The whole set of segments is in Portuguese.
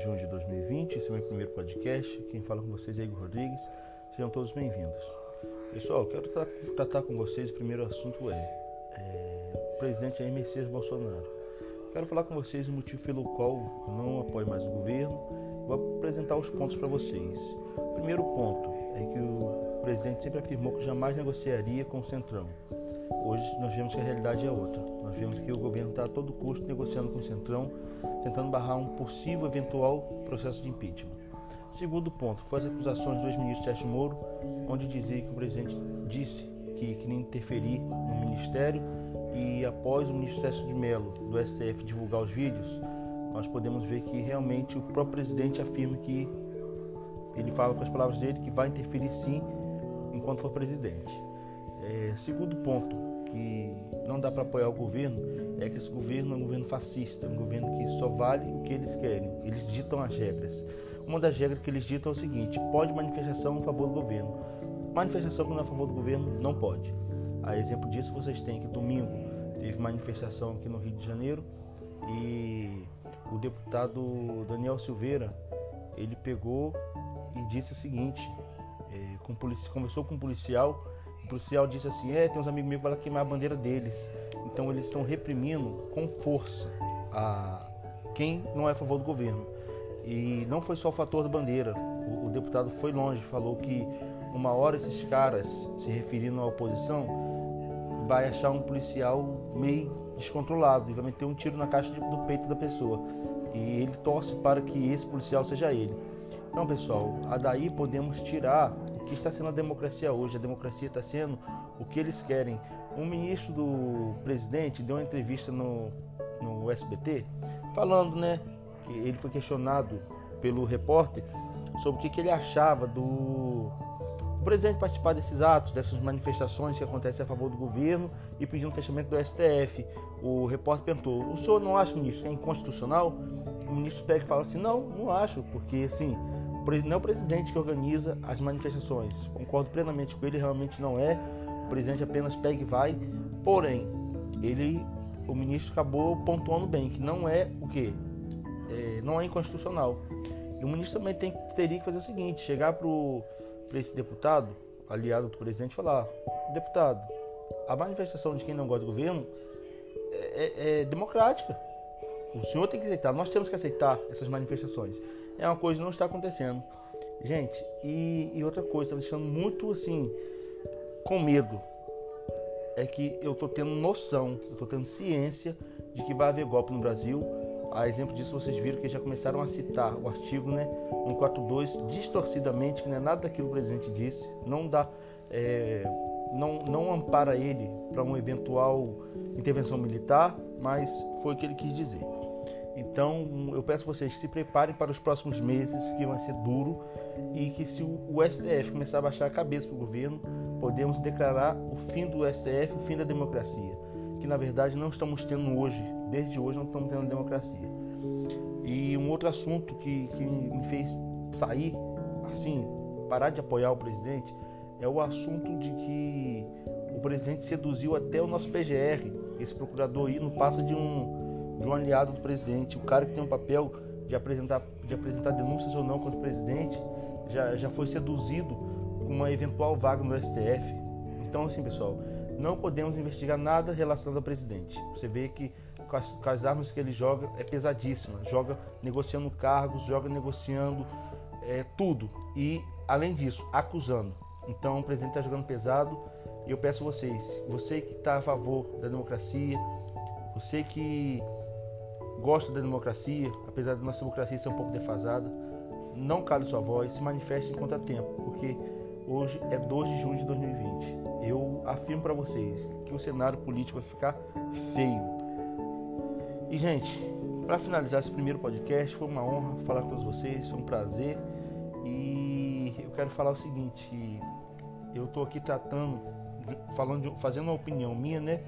junho de 2020, esse é o meu primeiro podcast. Quem fala com vocês é Igor Rodrigues. Sejam todos bem-vindos. Pessoal, quero tra tratar com vocês. O primeiro assunto é, é o presidente Jair Messias Bolsonaro. Quero falar com vocês o motivo pelo qual eu não apoio mais o governo. Vou apresentar os pontos para vocês. O primeiro ponto é que o presidente sempre afirmou que jamais negociaria com o Centrão. Hoje nós vemos que a realidade é outra. Nós vemos que o governo está a todo custo negociando com o Centrão, tentando barrar um possível eventual processo de impeachment. Segundo ponto, foi as acusações do ex-ministro Sérgio Moro, onde dizia que o presidente disse que queria interferir no ministério e após o ministro Sérgio de Mello, do STF, divulgar os vídeos, nós podemos ver que realmente o próprio presidente afirma que ele fala com as palavras dele que vai interferir sim enquanto for presidente. É, segundo ponto, que não dá para apoiar o governo, é que esse governo é um governo fascista, um governo que só vale o que eles querem, eles ditam as regras. Uma das regras que eles ditam é o seguinte: pode manifestação a favor do governo. Manifestação que não é a favor do governo não pode. A exemplo disso, vocês têm que domingo teve manifestação aqui no Rio de Janeiro e o deputado Daniel Silveira ele pegou e disse o seguinte: é, com conversou com um policial policial disse assim: é, tem uns amigos meus que vão queimar a bandeira deles. Então eles estão reprimindo com força a quem não é a favor do governo. E não foi só o fator da bandeira. O, o deputado foi longe, falou que uma hora esses caras, se referindo à oposição, vai achar um policial meio descontrolado e vai meter um tiro na caixa do peito da pessoa. E ele torce para que esse policial seja ele. Então, pessoal, a daí podemos tirar que está sendo a democracia hoje. A democracia está sendo o que eles querem. Um ministro do presidente deu uma entrevista no, no SBT falando, né, que ele foi questionado pelo repórter sobre o que, que ele achava do presidente participar desses atos, dessas manifestações que acontecem a favor do governo e pedindo fechamento do STF. O repórter perguntou: o senhor não acha, ministro, que é inconstitucional? O ministro pega e fala assim: não, não acho, porque assim não é o presidente que organiza as manifestações. Concordo plenamente com ele, realmente não é. O presidente apenas pega e vai. Porém, ele, o ministro acabou pontuando bem que não é o que é, não é inconstitucional. E o ministro também tem, teria que fazer o seguinte: chegar para esse deputado, aliado do presidente, falar: deputado, a manifestação de quem não gosta do governo é, é, é democrática. O senhor tem que aceitar, nós temos que aceitar essas manifestações é uma coisa que não está acontecendo. Gente, e, e outra coisa, está deixando muito assim, com medo. É que eu estou tendo noção, eu estou tendo ciência de que vai haver golpe no Brasil. A exemplo disso, vocês viram que já começaram a citar o artigo né, 142 distorcidamente, que não é nada daquilo que o presidente disse, não dá, é, não, não ampara ele para uma eventual intervenção militar, mas foi o que ele quis dizer. Então eu peço vocês que se preparem para os próximos meses, que vai ser duro, e que se o STF começar a baixar a cabeça para o governo, podemos declarar o fim do STF, o fim da democracia, que na verdade não estamos tendo hoje, desde hoje não estamos tendo democracia. E um outro assunto que, que me fez sair, assim, parar de apoiar o presidente, é o assunto de que o presidente seduziu até o nosso PGR, esse procurador aí não passa de um de um aliado do presidente, o cara que tem um papel de apresentar, de apresentar denúncias ou não contra o presidente, já, já foi seduzido com uma eventual vaga no STF. Então, assim, pessoal, não podemos investigar nada relacionado ao presidente. Você vê que com as, com as armas que ele joga é pesadíssima. Joga negociando cargos, joga negociando é, tudo. E, além disso, acusando. Então, o presidente está jogando pesado. E eu peço vocês, você que está a favor da democracia, você que gosta da democracia, apesar da nossa democracia ser um pouco defasada, não cale sua voz, se manifeste enquanto há tempo, porque hoje é 2 de junho de 2020. Eu afirmo para vocês que o cenário político vai ficar feio. E, gente, para finalizar esse primeiro podcast, foi uma honra falar com vocês, foi um prazer. E eu quero falar o seguinte: eu estou aqui tratando, falando, fazendo uma opinião minha, né?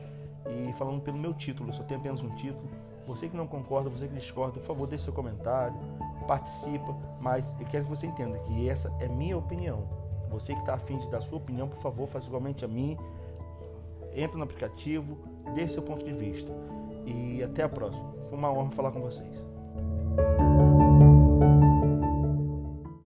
E falando pelo meu título, eu só tenho apenas um título você que não concorda, você que discorda, por favor, deixe seu comentário, participa, mas eu quero que você entenda que essa é minha opinião. Você que está afim de dar sua opinião, por favor, faça igualmente a mim. Entra no aplicativo, deixe seu ponto de vista. E até a próxima. Foi uma honra falar com vocês.